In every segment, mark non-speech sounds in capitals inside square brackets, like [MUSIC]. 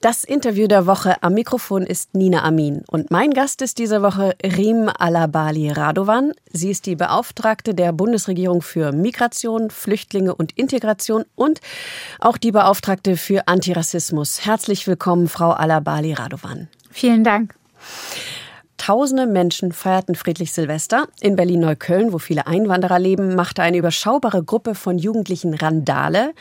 Das Interview der Woche am Mikrofon ist Nina Amin und mein Gast ist diese Woche Rim Alabali Radovan. Sie ist die Beauftragte der Bundesregierung für Migration, Flüchtlinge und Integration und auch die Beauftragte für Antirassismus. Herzlich willkommen, Frau Alabali Radovan. Vielen Dank. Tausende Menschen feierten friedlich Silvester. In Berlin-Neukölln, wo viele Einwanderer leben, machte eine überschaubare Gruppe von Jugendlichen Randale.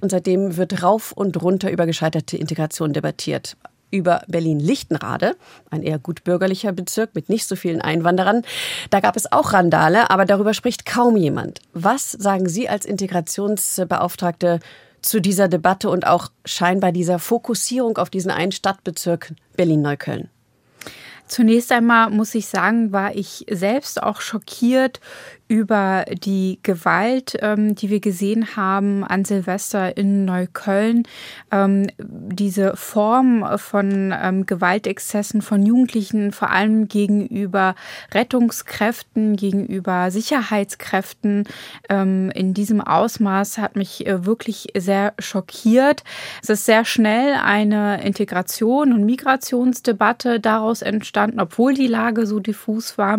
Und seitdem wird rauf und runter über gescheiterte Integration debattiert über Berlin-Lichtenrade, ein eher gut bürgerlicher Bezirk mit nicht so vielen Einwanderern. Da gab es auch Randale, aber darüber spricht kaum jemand. Was sagen Sie als Integrationsbeauftragte zu dieser Debatte und auch scheinbar dieser Fokussierung auf diesen einen Stadtbezirk Berlin-Neukölln? Zunächst einmal muss ich sagen, war ich selbst auch schockiert über die Gewalt, ähm, die wir gesehen haben an Silvester in Neukölln. Ähm, diese Form von ähm, Gewaltexzessen von Jugendlichen, vor allem gegenüber Rettungskräften, gegenüber Sicherheitskräften ähm, in diesem Ausmaß hat mich äh, wirklich sehr schockiert. Es ist sehr schnell eine Integration und Migrationsdebatte daraus entstanden, obwohl die Lage so diffus war.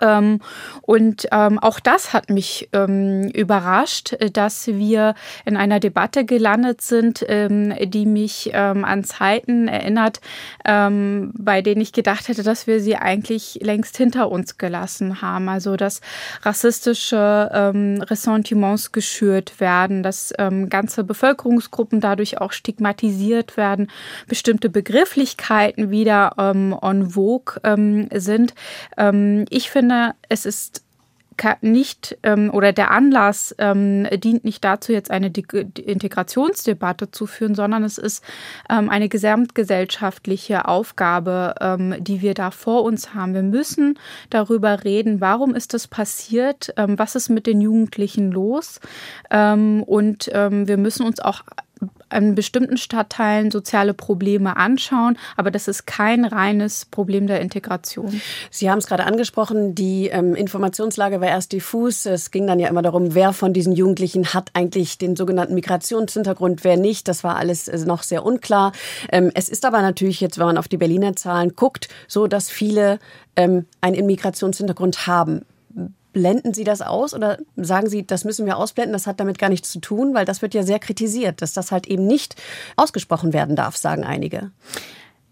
Ähm, und ähm, auch das hat mich ähm, überrascht, dass wir in einer Debatte gelandet sind, ähm, die mich ähm, an Zeiten erinnert, ähm, bei denen ich gedacht hätte, dass wir sie eigentlich längst hinter uns gelassen haben. Also dass rassistische Ressentiments geschürt werden, dass ganze Bevölkerungsgruppen dadurch auch stigmatisiert werden, bestimmte Begrifflichkeiten wieder on vogue sind. ich finde, es ist nicht ähm, oder der Anlass ähm, dient nicht dazu, jetzt eine Di Integrationsdebatte zu führen, sondern es ist ähm, eine gesamtgesellschaftliche Aufgabe, ähm, die wir da vor uns haben. Wir müssen darüber reden, warum ist das passiert, ähm, was ist mit den Jugendlichen los ähm, und wir müssen uns auch in bestimmten Stadtteilen soziale Probleme anschauen, aber das ist kein reines Problem der Integration. Sie haben es gerade angesprochen, die ähm, Informationslage war erst diffus. Es ging dann ja immer darum, wer von diesen Jugendlichen hat eigentlich den sogenannten Migrationshintergrund, wer nicht. Das war alles äh, noch sehr unklar. Ähm, es ist aber natürlich jetzt, wenn man auf die Berliner Zahlen guckt, so, dass viele ähm, einen Migrationshintergrund haben. Blenden Sie das aus oder sagen Sie, das müssen wir ausblenden, das hat damit gar nichts zu tun, weil das wird ja sehr kritisiert, dass das halt eben nicht ausgesprochen werden darf, sagen einige.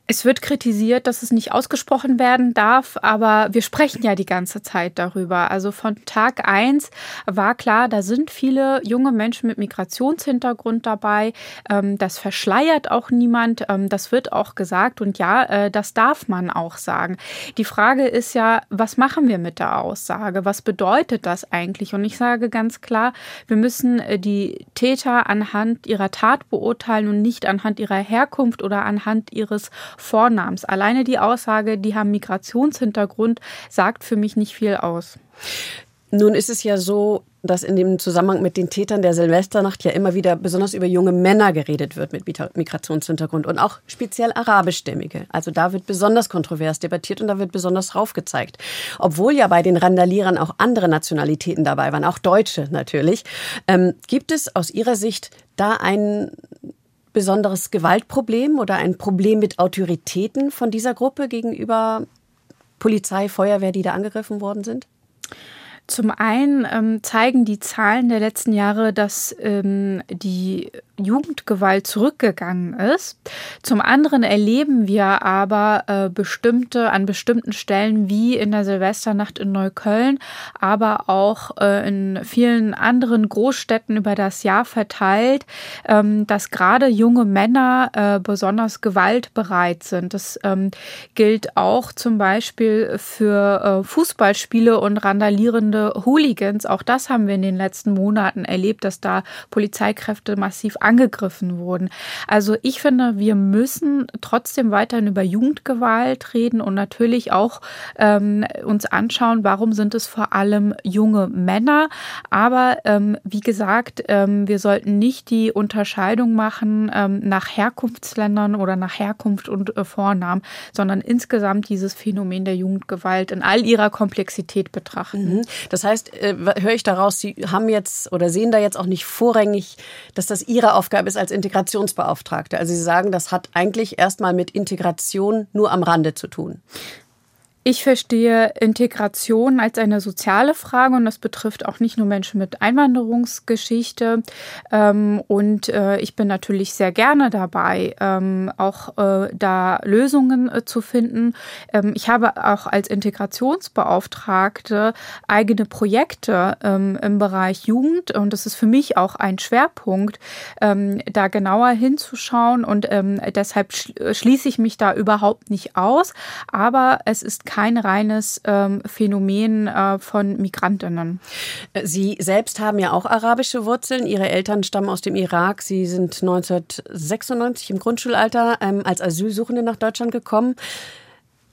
Es wird kritisiert, dass es nicht ausgesprochen werden darf, aber wir sprechen ja die ganze Zeit darüber. Also von Tag eins war klar, da sind viele junge Menschen mit Migrationshintergrund dabei. Ähm, das verschleiert auch niemand. Ähm, das wird auch gesagt. Und ja, äh, das darf man auch sagen. Die Frage ist ja, was machen wir mit der Aussage? Was bedeutet das eigentlich? Und ich sage ganz klar, wir müssen äh, die Täter anhand ihrer Tat beurteilen und nicht anhand ihrer Herkunft oder anhand ihres Vornamens. Alleine die Aussage, die haben Migrationshintergrund, sagt für mich nicht viel aus. Nun ist es ja so, dass in dem Zusammenhang mit den Tätern der Silvesternacht ja immer wieder besonders über junge Männer geredet wird mit Migrationshintergrund und auch speziell arabischstämmige. Also da wird besonders kontrovers debattiert und da wird besonders raufgezeigt. Obwohl ja bei den Randalierern auch andere Nationalitäten dabei waren, auch Deutsche natürlich. Ähm, gibt es aus Ihrer Sicht da einen besonderes Gewaltproblem oder ein Problem mit Autoritäten von dieser Gruppe gegenüber Polizei, Feuerwehr, die da angegriffen worden sind? Zum einen ähm, zeigen die Zahlen der letzten Jahre, dass ähm, die Jugendgewalt zurückgegangen ist. Zum anderen erleben wir aber äh, bestimmte an bestimmten Stellen wie in der Silvesternacht in Neukölln, aber auch äh, in vielen anderen Großstädten über das Jahr verteilt, ähm, dass gerade junge Männer äh, besonders gewaltbereit sind. Das ähm, gilt auch zum Beispiel für äh, Fußballspiele und randalierende Hooligans. Auch das haben wir in den letzten Monaten erlebt, dass da Polizeikräfte massiv angegriffen wurden. Also ich finde, wir müssen trotzdem weiterhin über Jugendgewalt reden und natürlich auch ähm, uns anschauen, warum sind es vor allem junge Männer. Aber ähm, wie gesagt, ähm, wir sollten nicht die Unterscheidung machen ähm, nach Herkunftsländern oder nach Herkunft und äh, Vornamen, sondern insgesamt dieses Phänomen der Jugendgewalt in all ihrer Komplexität betrachten. Mhm. Das heißt, äh, höre ich daraus, Sie haben jetzt oder sehen da jetzt auch nicht vorrangig, dass das Ihre Aufgabe ist als Integrationsbeauftragte. Also Sie sagen, das hat eigentlich erstmal mit Integration nur am Rande zu tun. Ich verstehe Integration als eine soziale Frage und das betrifft auch nicht nur Menschen mit Einwanderungsgeschichte. Ähm, und äh, ich bin natürlich sehr gerne dabei, ähm, auch äh, da Lösungen äh, zu finden. Ähm, ich habe auch als Integrationsbeauftragte eigene Projekte im Bereich Jugend und das ist für mich auch ein Schwerpunkt, da genauer hinzuschauen und deshalb schließe ich mich da überhaupt nicht aus. Aber es ist kein reines ähm, Phänomen äh, von Migrantinnen. Sie selbst haben ja auch arabische Wurzeln. Ihre Eltern stammen aus dem Irak. Sie sind 1996 im Grundschulalter ähm, als Asylsuchende nach Deutschland gekommen.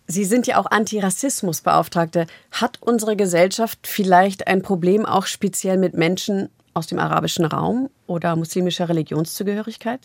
Sie sind ja auch Antirassismusbeauftragte. Hat unsere Gesellschaft vielleicht ein Problem auch speziell mit Menschen aus dem arabischen Raum oder muslimischer Religionszugehörigkeit?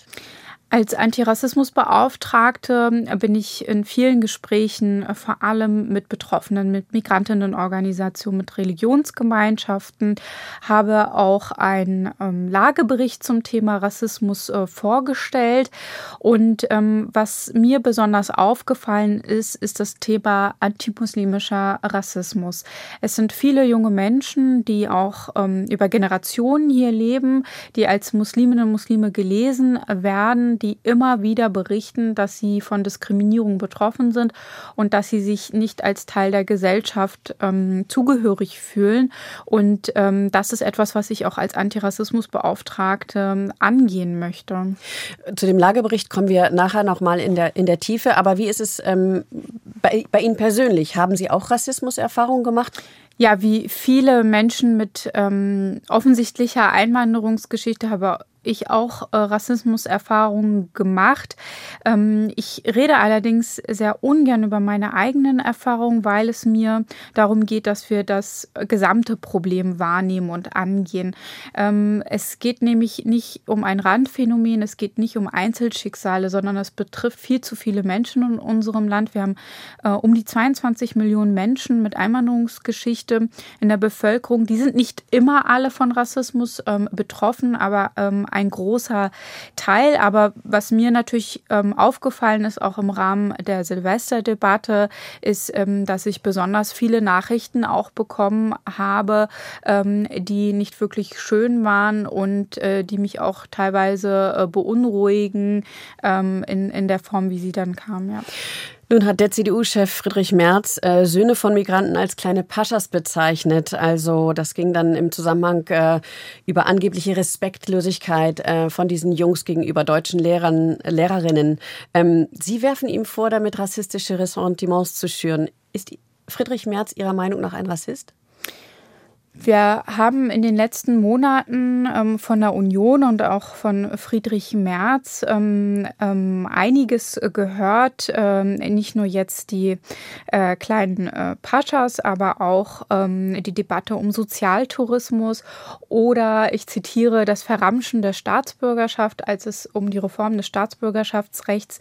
Als Antirassismusbeauftragte bin ich in vielen Gesprächen äh, vor allem mit Betroffenen, mit Migrantinnenorganisationen, mit Religionsgemeinschaften, habe auch einen ähm, Lagebericht zum Thema Rassismus äh, vorgestellt. Und ähm, was mir besonders aufgefallen ist, ist das Thema antimuslimischer Rassismus. Es sind viele junge Menschen, die auch ähm, über Generationen hier leben, die als Musliminnen und Muslime gelesen werden die immer wieder berichten, dass sie von Diskriminierung betroffen sind und dass sie sich nicht als Teil der Gesellschaft ähm, zugehörig fühlen. Und ähm, das ist etwas, was ich auch als Antirassismusbeauftragte ähm, angehen möchte. Zu dem Lagebericht kommen wir nachher nochmal in der, in der Tiefe. Aber wie ist es ähm, bei, bei Ihnen persönlich? Haben Sie auch Rassismuserfahrungen gemacht? Ja, wie viele Menschen mit ähm, offensichtlicher Einwanderungsgeschichte habe ich auch äh, Rassismuserfahrungen gemacht. Ähm, ich rede allerdings sehr ungern über meine eigenen Erfahrungen, weil es mir darum geht, dass wir das gesamte Problem wahrnehmen und angehen. Ähm, es geht nämlich nicht um ein Randphänomen, es geht nicht um Einzelschicksale, sondern es betrifft viel zu viele Menschen in unserem Land. Wir haben äh, um die 22 Millionen Menschen mit Einwanderungsgeschichte in der Bevölkerung. Die sind nicht immer alle von Rassismus ähm, betroffen, aber ähm, ein großer Teil. Aber was mir natürlich ähm, aufgefallen ist, auch im Rahmen der Silvesterdebatte, ist, ähm, dass ich besonders viele Nachrichten auch bekommen habe, ähm, die nicht wirklich schön waren und äh, die mich auch teilweise äh, beunruhigen ähm, in, in der Form, wie sie dann kamen. Ja. Nun hat der CDU-Chef Friedrich Merz äh, Söhne von Migranten als kleine Paschas bezeichnet. Also das ging dann im Zusammenhang äh, über angebliche Respektlosigkeit äh, von diesen Jungs gegenüber deutschen Lehrern, Lehrerinnen. Ähm, Sie werfen ihm vor, damit rassistische Ressentiments zu schüren. Ist Friedrich Merz Ihrer Meinung nach ein Rassist? Wir haben in den letzten Monaten ähm, von der Union und auch von Friedrich Merz ähm, ähm, einiges gehört. Ähm, nicht nur jetzt die äh, kleinen äh, Paschas, aber auch ähm, die Debatte um Sozialtourismus oder ich zitiere das Verramschen der Staatsbürgerschaft, als es um die Reform des Staatsbürgerschaftsrechts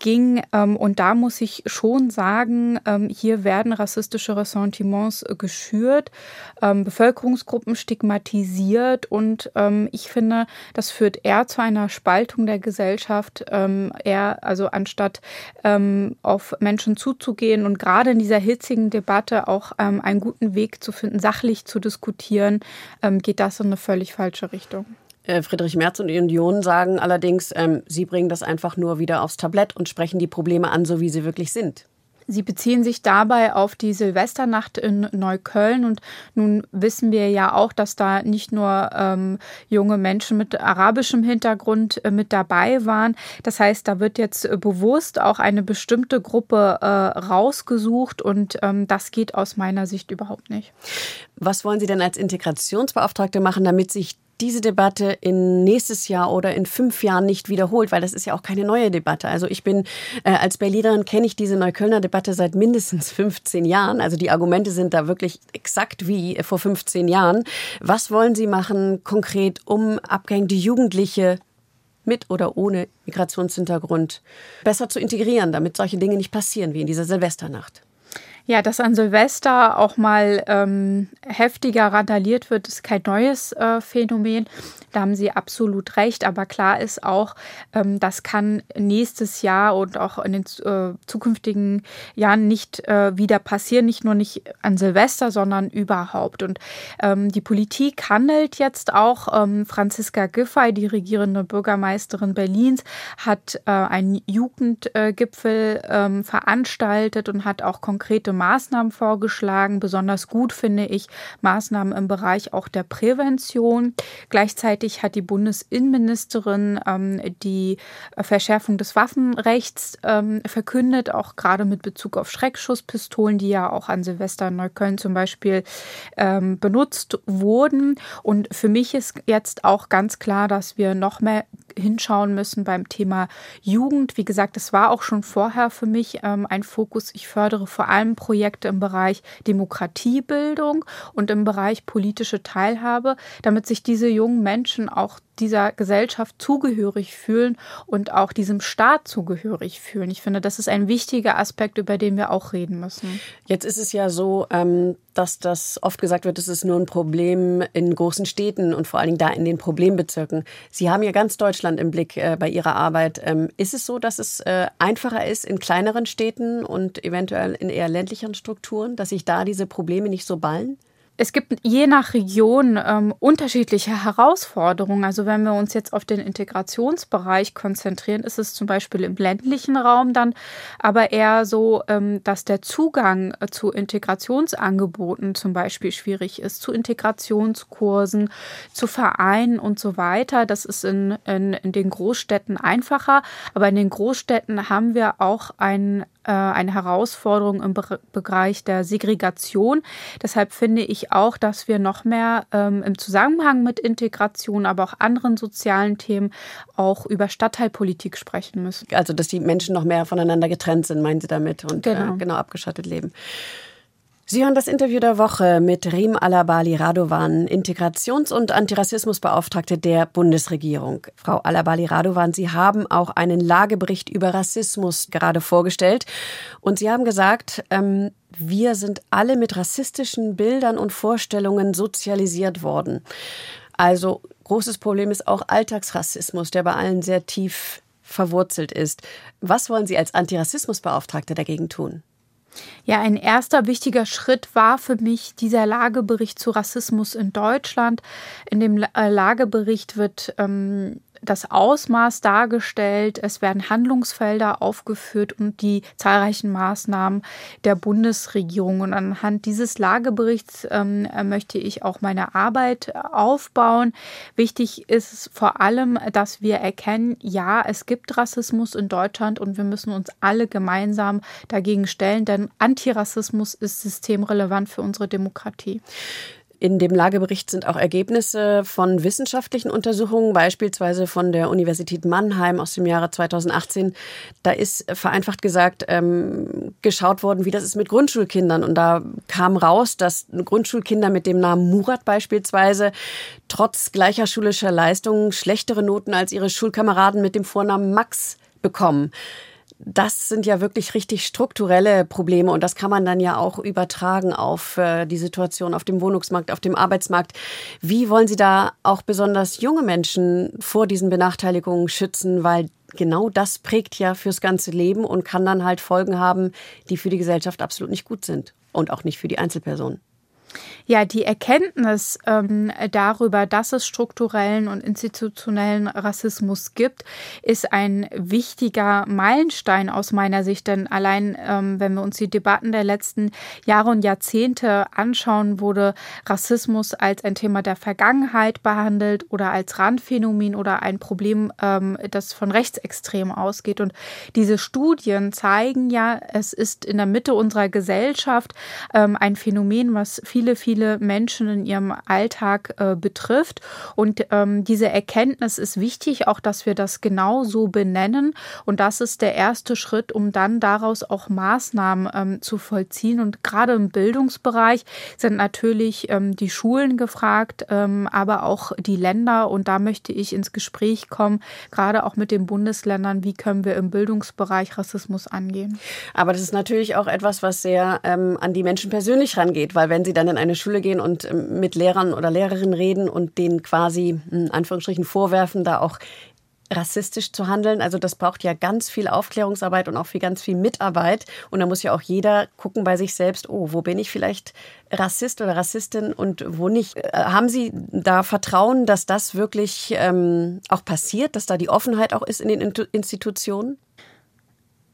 ging. Ähm, und da muss ich schon sagen, hier werden rassistische Ressentiments geschürt. Bevölkerungsgruppen stigmatisiert und ähm, ich finde, das führt eher zu einer Spaltung der Gesellschaft, ähm, eher also anstatt ähm, auf Menschen zuzugehen und gerade in dieser hitzigen Debatte auch ähm, einen guten Weg zu finden, sachlich zu diskutieren, ähm, geht das in eine völlig falsche Richtung. Äh, Friedrich Merz und die Union sagen allerdings, ähm, sie bringen das einfach nur wieder aufs Tablett und sprechen die Probleme an, so wie sie wirklich sind. Sie beziehen sich dabei auf die Silvesternacht in Neukölln und nun wissen wir ja auch, dass da nicht nur ähm, junge Menschen mit arabischem Hintergrund äh, mit dabei waren. Das heißt, da wird jetzt bewusst auch eine bestimmte Gruppe äh, rausgesucht und ähm, das geht aus meiner Sicht überhaupt nicht. Was wollen Sie denn als Integrationsbeauftragte machen, damit sich diese Debatte in nächstes Jahr oder in fünf Jahren nicht wiederholt, weil das ist ja auch keine neue Debatte. Also ich bin äh, als Berlinerin kenne ich diese Neuköllner Debatte seit mindestens [LAUGHS] 15 Jahren. Also die Argumente sind da wirklich exakt wie vor 15 Jahren. Was wollen Sie machen konkret, um abgehängte Jugendliche mit oder ohne Migrationshintergrund besser zu integrieren, damit solche Dinge nicht passieren wie in dieser Silvesternacht? Ja, dass an Silvester auch mal ähm, heftiger randaliert wird, ist kein neues äh, Phänomen. Da haben Sie absolut recht. Aber klar ist auch, ähm, das kann nächstes Jahr und auch in den äh, zukünftigen Jahren nicht äh, wieder passieren. Nicht nur nicht an Silvester, sondern überhaupt. Und ähm, die Politik handelt jetzt auch. Ähm, Franziska Giffey, die regierende Bürgermeisterin Berlins, hat äh, einen Jugendgipfel veranstaltet und hat auch konkrete Maßnahmen vorgeschlagen. Besonders gut finde ich Maßnahmen im Bereich auch der Prävention. Gleichzeitig hat die Bundesinnenministerin ähm, die Verschärfung des Waffenrechts ähm, verkündet, auch gerade mit Bezug auf Schreckschusspistolen, die ja auch an Silvester in Neukölln zum Beispiel ähm, benutzt wurden. Und für mich ist jetzt auch ganz klar, dass wir noch mehr hinschauen müssen beim Thema Jugend. Wie gesagt, es war auch schon vorher für mich ähm, ein Fokus. Ich fördere vor allem Projekte im Bereich Demokratiebildung und im Bereich politische Teilhabe, damit sich diese jungen Menschen auch dieser Gesellschaft zugehörig fühlen und auch diesem Staat zugehörig fühlen. Ich finde, das ist ein wichtiger Aspekt, über den wir auch reden müssen. Jetzt ist es ja so, ähm, dass das oft gesagt wird, es ist nur ein Problem in großen Städten und vor allen Dingen da in den Problembezirken. Sie haben ja ganz Deutschland im Blick äh, bei Ihrer Arbeit. Ähm, ist es so, dass es äh, einfacher ist in kleineren Städten und eventuell in eher ländlicheren Strukturen, dass sich da diese Probleme nicht so ballen? Es gibt je nach Region ähm, unterschiedliche Herausforderungen. Also wenn wir uns jetzt auf den Integrationsbereich konzentrieren, ist es zum Beispiel im ländlichen Raum dann aber eher so, ähm, dass der Zugang äh, zu Integrationsangeboten zum Beispiel schwierig ist, zu Integrationskursen, zu Vereinen und so weiter. Das ist in, in, in den Großstädten einfacher, aber in den Großstädten haben wir auch ein eine Herausforderung im Bereich der Segregation. Deshalb finde ich auch, dass wir noch mehr ähm, im Zusammenhang mit Integration, aber auch anderen sozialen Themen auch über Stadtteilpolitik sprechen müssen. Also, dass die Menschen noch mehr voneinander getrennt sind, meinen Sie damit, und genau, äh, genau abgeschottet leben. Sie hören das Interview der Woche mit Rim Alabali Radovan, Integrations- und Antirassismusbeauftragte der Bundesregierung. Frau Alabali Radovan, Sie haben auch einen Lagebericht über Rassismus gerade vorgestellt. Und Sie haben gesagt, ähm, wir sind alle mit rassistischen Bildern und Vorstellungen sozialisiert worden. Also großes Problem ist auch Alltagsrassismus, der bei allen sehr tief verwurzelt ist. Was wollen Sie als Antirassismusbeauftragte dagegen tun? Ja, ein erster wichtiger Schritt war für mich dieser Lagebericht zu Rassismus in Deutschland. In dem äh, Lagebericht wird ähm, das Ausmaß dargestellt, es werden Handlungsfelder aufgeführt und die zahlreichen Maßnahmen der Bundesregierung. Und anhand dieses Lageberichts ähm, möchte ich auch meine Arbeit aufbauen. Wichtig ist vor allem, dass wir erkennen, ja, es gibt Rassismus in Deutschland und wir müssen uns alle gemeinsam dagegen stellen, denn Antirassismus ist systemrelevant für unsere Demokratie. In dem Lagebericht sind auch Ergebnisse von wissenschaftlichen Untersuchungen, beispielsweise von der Universität Mannheim aus dem Jahre 2018. Da ist vereinfacht gesagt ähm, geschaut worden, wie das ist mit Grundschulkindern. Und da kam raus, dass Grundschulkinder mit dem Namen Murat beispielsweise trotz gleicher schulischer Leistungen schlechtere Noten als ihre Schulkameraden mit dem Vornamen Max bekommen das sind ja wirklich richtig strukturelle Probleme und das kann man dann ja auch übertragen auf äh, die Situation auf dem Wohnungsmarkt, auf dem Arbeitsmarkt. Wie wollen Sie da auch besonders junge Menschen vor diesen Benachteiligungen schützen, weil genau das prägt ja fürs ganze Leben und kann dann halt Folgen haben, die für die Gesellschaft absolut nicht gut sind und auch nicht für die Einzelpersonen. Ja, die Erkenntnis ähm, darüber, dass es strukturellen und institutionellen Rassismus gibt, ist ein wichtiger Meilenstein aus meiner Sicht. Denn allein, ähm, wenn wir uns die Debatten der letzten Jahre und Jahrzehnte anschauen, wurde Rassismus als ein Thema der Vergangenheit behandelt oder als Randphänomen oder ein Problem, ähm, das von Rechtsextremen ausgeht. Und diese Studien zeigen ja, es ist in der Mitte unserer Gesellschaft ähm, ein Phänomen, was viel viele, viele Menschen in ihrem Alltag äh, betrifft. Und ähm, diese Erkenntnis ist wichtig, auch dass wir das genau so benennen. Und das ist der erste Schritt, um dann daraus auch Maßnahmen ähm, zu vollziehen. Und gerade im Bildungsbereich sind natürlich ähm, die Schulen gefragt, ähm, aber auch die Länder. Und da möchte ich ins Gespräch kommen, gerade auch mit den Bundesländern, wie können wir im Bildungsbereich Rassismus angehen. Aber das ist natürlich auch etwas, was sehr ähm, an die Menschen persönlich rangeht, weil wenn sie dann in eine Schule gehen und ähm, mit Lehrern oder Lehrerinnen reden und denen quasi in Anführungsstrichen vorwerfen, da auch rassistisch zu handeln. Also das braucht ja ganz viel Aufklärungsarbeit und auch viel ganz viel Mitarbeit. Und da muss ja auch jeder gucken bei sich selbst, oh, wo bin ich vielleicht Rassist oder Rassistin und wo nicht. Äh, haben Sie da Vertrauen, dass das wirklich ähm, auch passiert, dass da die Offenheit auch ist in den Institutionen?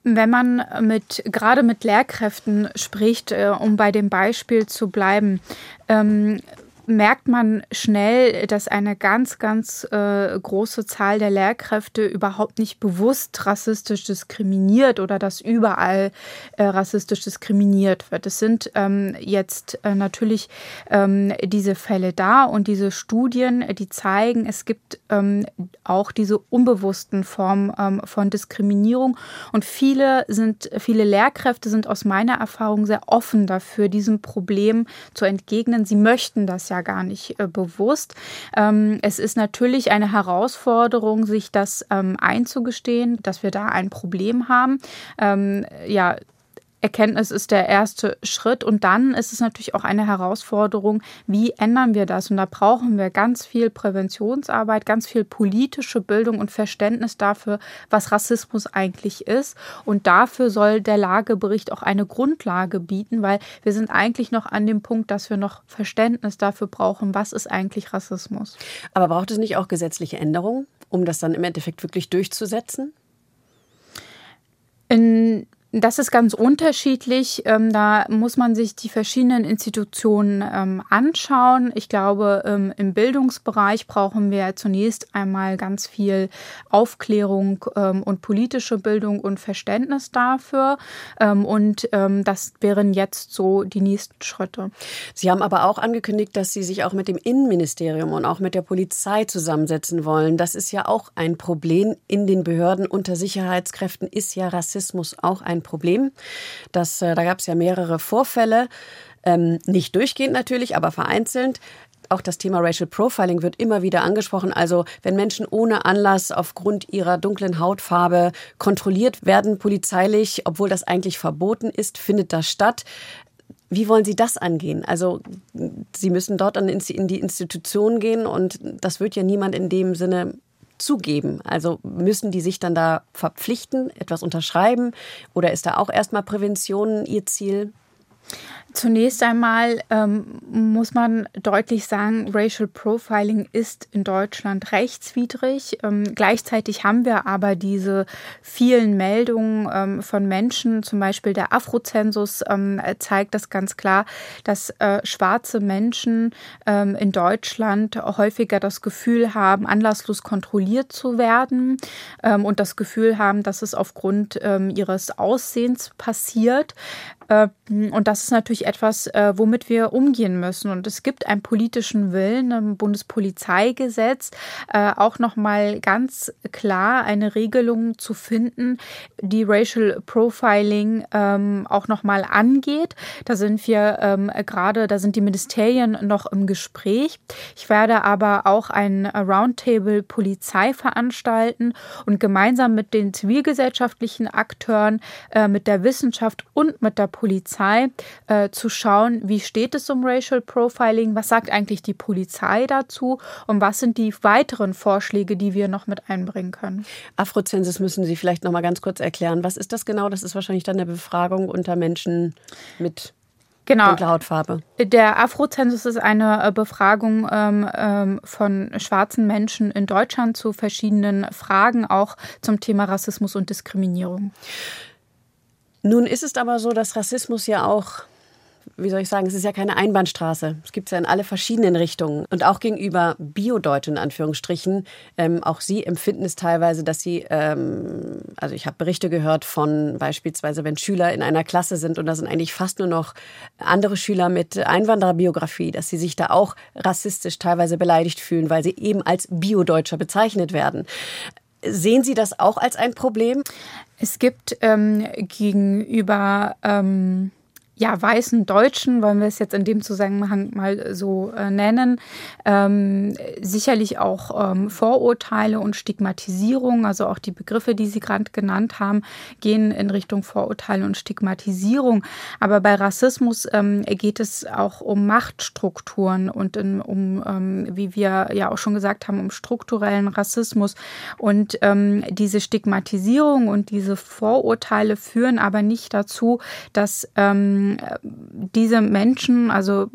Wenn man mit, gerade mit Lehrkräften spricht, äh, um bei dem Beispiel zu bleiben, ähm, merkt man schnell, dass eine ganz, ganz äh, große Zahl der Lehrkräfte überhaupt nicht bewusst rassistisch diskriminiert oder dass überall äh, rassistisch diskriminiert wird. Es sind ähm, jetzt äh, natürlich ähm, diese Fälle da und diese Studien, die zeigen, es gibt ähm, auch diese unbewussten Formen ähm, von Diskriminierung und viele sind, viele Lehrkräfte sind aus meiner Erfahrung sehr offen dafür, diesem Problem zu entgegnen. Sie möchten das ja ja gar nicht äh, bewusst. Ähm, es ist natürlich eine Herausforderung, sich das ähm, einzugestehen, dass wir da ein Problem haben. Ähm, ja, Erkenntnis ist der erste Schritt und dann ist es natürlich auch eine Herausforderung, wie ändern wir das? Und da brauchen wir ganz viel Präventionsarbeit, ganz viel politische Bildung und Verständnis dafür, was Rassismus eigentlich ist. Und dafür soll der Lagebericht auch eine Grundlage bieten, weil wir sind eigentlich noch an dem Punkt, dass wir noch Verständnis dafür brauchen, was ist eigentlich Rassismus. Aber braucht es nicht auch gesetzliche Änderungen, um das dann im Endeffekt wirklich durchzusetzen? In das ist ganz unterschiedlich. Ähm, da muss man sich die verschiedenen Institutionen ähm, anschauen. Ich glaube, ähm, im Bildungsbereich brauchen wir zunächst einmal ganz viel Aufklärung und politische Bildung und Verständnis dafür. Und das wären jetzt so die nächsten Schritte. Sie haben aber auch angekündigt, dass Sie sich auch mit dem Innenministerium und auch mit der Polizei zusammensetzen wollen. Das ist ja auch ein Problem in den Behörden unter Sicherheitskräften. Ist ja Rassismus auch ein Problem. Das, äh, da gab es ja mehrere Vorfälle, ähm, nicht durchgehend natürlich, aber vereinzelt. Auch das Thema Racial Profiling wird immer wieder angesprochen. Also wenn Menschen ohne Anlass aufgrund ihrer dunklen Hautfarbe kontrolliert werden polizeilich, obwohl das eigentlich verboten ist, findet das statt. Wie wollen Sie das angehen? Also Sie müssen dort in die Institution gehen und das wird ja niemand in dem Sinne zugeben? Also müssen die sich dann da verpflichten, etwas unterschreiben oder ist da auch erstmal Prävention ihr Ziel? Zunächst einmal ähm, muss man deutlich sagen, Racial Profiling ist in Deutschland rechtswidrig. Ähm, gleichzeitig haben wir aber diese vielen Meldungen ähm, von Menschen, zum Beispiel der Afrozensus ähm, zeigt das ganz klar, dass äh, schwarze Menschen ähm, in Deutschland häufiger das Gefühl haben, anlasslos kontrolliert zu werden ähm, und das Gefühl haben, dass es aufgrund ihres Aussehens passiert. Äh, und das ist natürlich etwas, äh, womit wir umgehen müssen. Und es gibt einen politischen Willen im Bundespolizeigesetz, äh, auch nochmal ganz klar eine Regelung zu finden, die Racial Profiling ähm, auch nochmal angeht. Da sind wir ähm, gerade, da sind die Ministerien noch im Gespräch. Ich werde aber auch ein Roundtable Polizei veranstalten und gemeinsam mit den zivilgesellschaftlichen Akteuren, mit der Wissenschaft und mit der Polizei äh, zu schauen, wie steht es um Racial Profiling, was sagt eigentlich die Polizei dazu und was sind die weiteren Vorschläge, die wir noch mit einbringen können. Afrozensus müssen Sie vielleicht noch mal ganz kurz erklären. Was ist das genau? Das ist wahrscheinlich dann eine Befragung unter Menschen mit Genau. Dunkle Hautfarbe. Der Afrozensus ist eine äh, Befragung ähm, ähm, von schwarzen Menschen in Deutschland zu verschiedenen Fragen, auch zum Thema Rassismus und Diskriminierung. Nun ist es aber so, dass Rassismus ja auch wie soll ich sagen, es ist ja keine Einbahnstraße. Es gibt es ja in alle verschiedenen Richtungen. Und auch gegenüber Bio-Deutsch in Anführungsstrichen, ähm, auch sie empfinden es teilweise, dass sie, ähm, also ich habe Berichte gehört von beispielsweise, wenn Schüler in einer Klasse sind und da sind eigentlich fast nur noch andere Schüler mit Einwandererbiografie, dass sie sich da auch rassistisch teilweise beleidigt fühlen, weil sie eben als Bio-Deutscher bezeichnet werden. Sehen Sie das auch als ein Problem? Es gibt ähm, gegenüber ähm, ja, weißen Deutschen, wollen wir es jetzt in dem Zusammenhang mal so äh, nennen, ähm, sicherlich auch ähm, Vorurteile und Stigmatisierung, also auch die Begriffe, die Sie gerade genannt haben, gehen in Richtung Vorurteile und Stigmatisierung. Aber bei Rassismus ähm, geht es auch um Machtstrukturen und in, um, ähm, wie wir ja auch schon gesagt haben, um strukturellen Rassismus. Und ähm, diese Stigmatisierung und diese Vorurteile führen aber nicht dazu, dass ähm, diese Menschen, also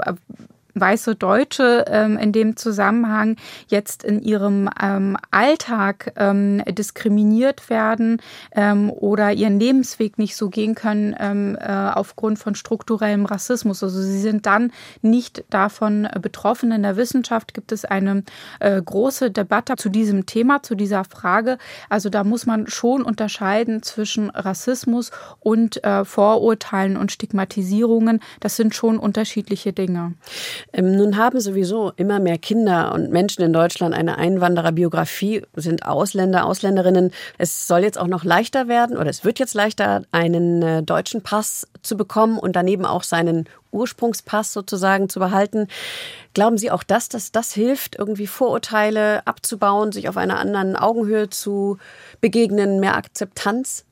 weiße Deutsche ähm, in dem Zusammenhang jetzt in ihrem ähm, Alltag ähm, diskriminiert werden ähm, oder ihren Lebensweg nicht so gehen können ähm, äh, aufgrund von strukturellem Rassismus. Also sie sind dann nicht davon betroffen. In der Wissenschaft gibt es eine äh, große Debatte zu diesem Thema, zu dieser Frage. Also da muss man schon unterscheiden zwischen Rassismus und äh, Vorurteilen und Stigmatisierungen. Das sind schon unterschiedliche Dinge. Ähm, nun haben sowieso immer mehr Kinder und Menschen in Deutschland eine Einwandererbiografie, sind Ausländer, Ausländerinnen. Es soll jetzt auch noch leichter werden oder es wird jetzt leichter, einen äh, deutschen Pass zu bekommen und daneben auch seinen Ursprungspass sozusagen zu behalten. Glauben Sie auch das, dass das hilft, irgendwie Vorurteile abzubauen, sich auf einer anderen Augenhöhe zu begegnen, mehr Akzeptanz?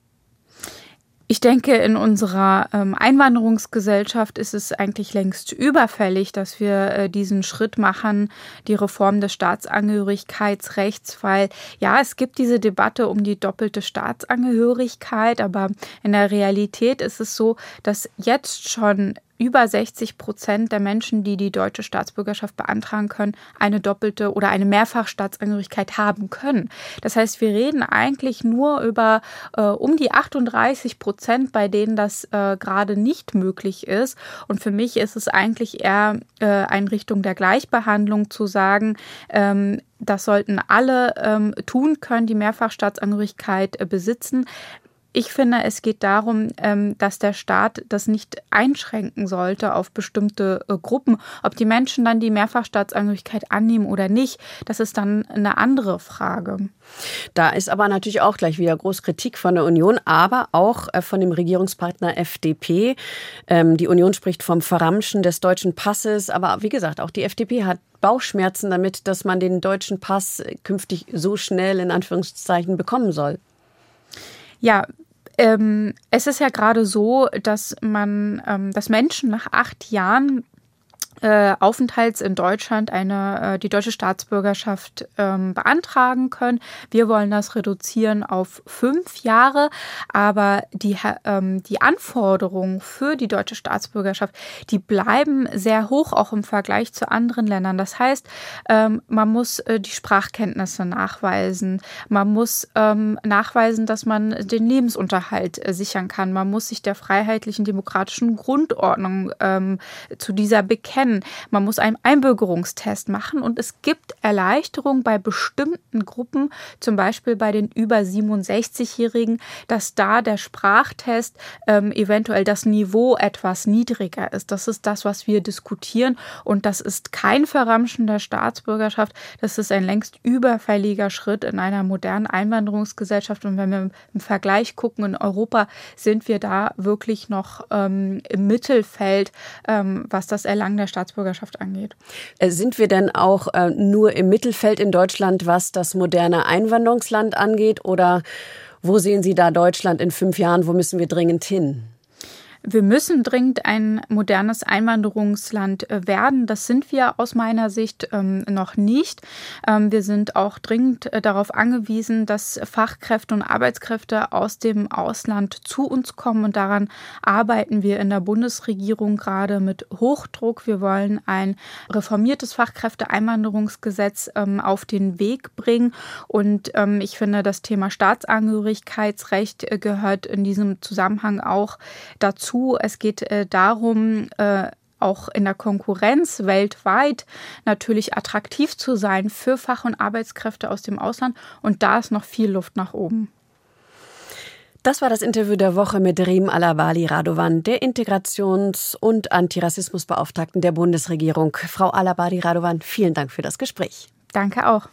Ich denke, in unserer ähm, Einwanderungsgesellschaft ist es eigentlich längst überfällig, dass wir äh, diesen Schritt machen, die Reform des Staatsangehörigkeitsrechts, weil ja, es gibt diese Debatte um die doppelte Staatsangehörigkeit, aber in der Realität ist es so, dass jetzt schon über 60 Prozent der Menschen, die die deutsche Staatsbürgerschaft beantragen können, eine doppelte oder eine Mehrfachstaatsangehörigkeit haben können. Das heißt, wir reden eigentlich nur über äh, um die 38 Prozent, bei denen das äh, gerade nicht möglich ist. Und für mich ist es eigentlich eher äh, eine Richtung der Gleichbehandlung zu sagen, ähm, das sollten alle ähm, tun können, die Mehrfachstaatsangehörigkeit äh, besitzen. Ich finde, es geht darum, ähm, dass der Staat das nicht einschränken sollte auf bestimmte äh, Gruppen. Ob die Menschen dann die Mehrfachstaatsangehörigkeit annehmen oder nicht, das ist dann eine andere Frage. Da ist aber natürlich auch gleich wieder groß Kritik von der Union, aber auch äh, von dem Regierungspartner FDP. Ähm, die Union spricht vom Verramschen des deutschen Passes, aber wie gesagt, auch die FDP hat Bauchschmerzen damit, dass man den deutschen Pass künftig so schnell in Anführungszeichen bekommen soll. Ja, ähm, es ist ja gerade so, dass man, ähm, dass Menschen nach acht Jahren äh, Aufenthalts in Deutschland eine äh, die deutsche Staatsbürgerschaft ähm, beantragen können. Wir wollen das reduzieren auf fünf Jahre, aber die ähm, die Anforderungen für die deutsche Staatsbürgerschaft die bleiben sehr hoch auch im Vergleich zu anderen Ländern. Das heißt, ähm, man muss äh, die Sprachkenntnisse nachweisen, man muss ähm, nachweisen, dass man den Lebensunterhalt äh, sichern kann, man muss sich der freiheitlichen demokratischen Grundordnung ähm, zu dieser bekennen kennen. Man muss einen Einbürgerungstest machen und es gibt Erleichterungen bei bestimmten Gruppen, zum Beispiel bei den über 67-Jährigen, dass da der Sprachtest ähm, eventuell das Niveau etwas niedriger ist. Das ist das, was wir diskutieren und das ist kein Verramschen der Staatsbürgerschaft. Das ist ein längst überfälliger Schritt in einer modernen Einwanderungsgesellschaft und wenn wir im Vergleich gucken in Europa, sind wir da wirklich noch ähm, im Mittelfeld, ähm, was das Erlangen der Staatsbürgerschaft Staatsbürgerschaft angeht. Äh, sind wir denn auch äh, nur im Mittelfeld in Deutschland, was das moderne Einwanderungsland angeht? Oder wo sehen Sie da Deutschland in fünf Jahren? Wo müssen wir dringend hin? Wir müssen dringend ein modernes Einwanderungsland äh, werden. Das sind wir aus meiner Sicht ähm, noch nicht. Ähm, wir sind auch dringend äh, darauf angewiesen, dass Fachkräfte und Arbeitskräfte aus dem Ausland zu uns kommen. Und daran arbeiten wir in der Bundesregierung gerade mit Hochdruck. Wir wollen ein reformiertes Fachkräfteeinwanderungsgesetz ähm, auf den Weg bringen. Und ähm, ich finde, das Thema Staatsangehörigkeitsrecht äh, gehört in diesem Zusammenhang auch dazu dazu. Es geht äh, darum, äh, auch in der Konkurrenz weltweit natürlich attraktiv zu sein für Fach- und Arbeitskräfte aus dem Ausland. Und da ist noch viel Luft nach oben. Das war das Interview der Woche mit Rim Alabali Radovan, der Integrations- und Antirassismusbeauftragten der Bundesregierung. Frau Alabali Radovan, vielen Dank für das Gespräch. Danke auch.